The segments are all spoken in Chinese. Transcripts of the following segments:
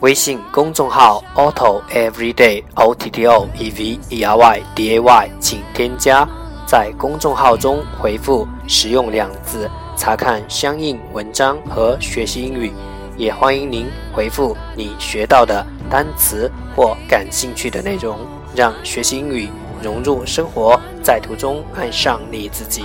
微信公众号 Otto Everyday O T T O E V E R Y D A Y，请添加，在公众号中回复“实用”两字，查看相应文章和学习英语。也欢迎您回复你学到的单词或感兴趣的内容，让学习英语融入生活，在途中爱上你自己。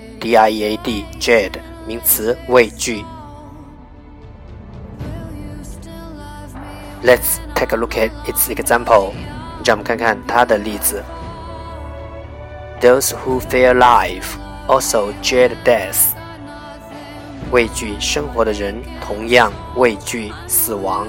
D I E A D jade 名词畏惧。Let's take a look at its example。让我们看看它的例子。Those who fear life also dread death。畏惧生活的人同样畏惧死亡。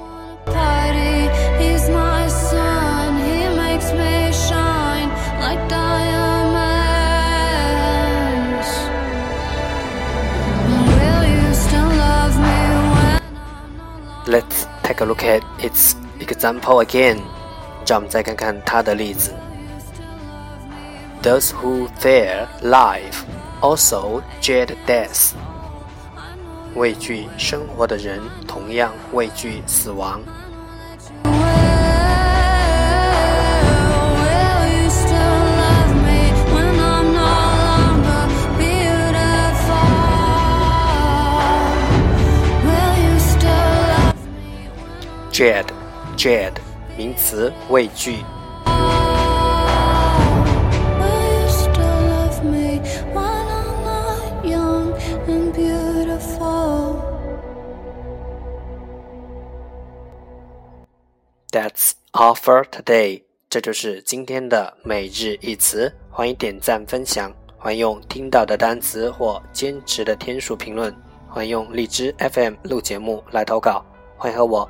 take a look at its example again. 让我们再看看它的例子。Those who fear life also dread death. 畏惧生活的人同样畏惧死亡。 Dread，dread，名词，畏惧。That's all for today。这就是今天的每日一词。欢迎点赞分享，欢迎用听到的单词或坚持的天数评论，欢迎用荔枝 FM 录节目来投稿，欢迎和我。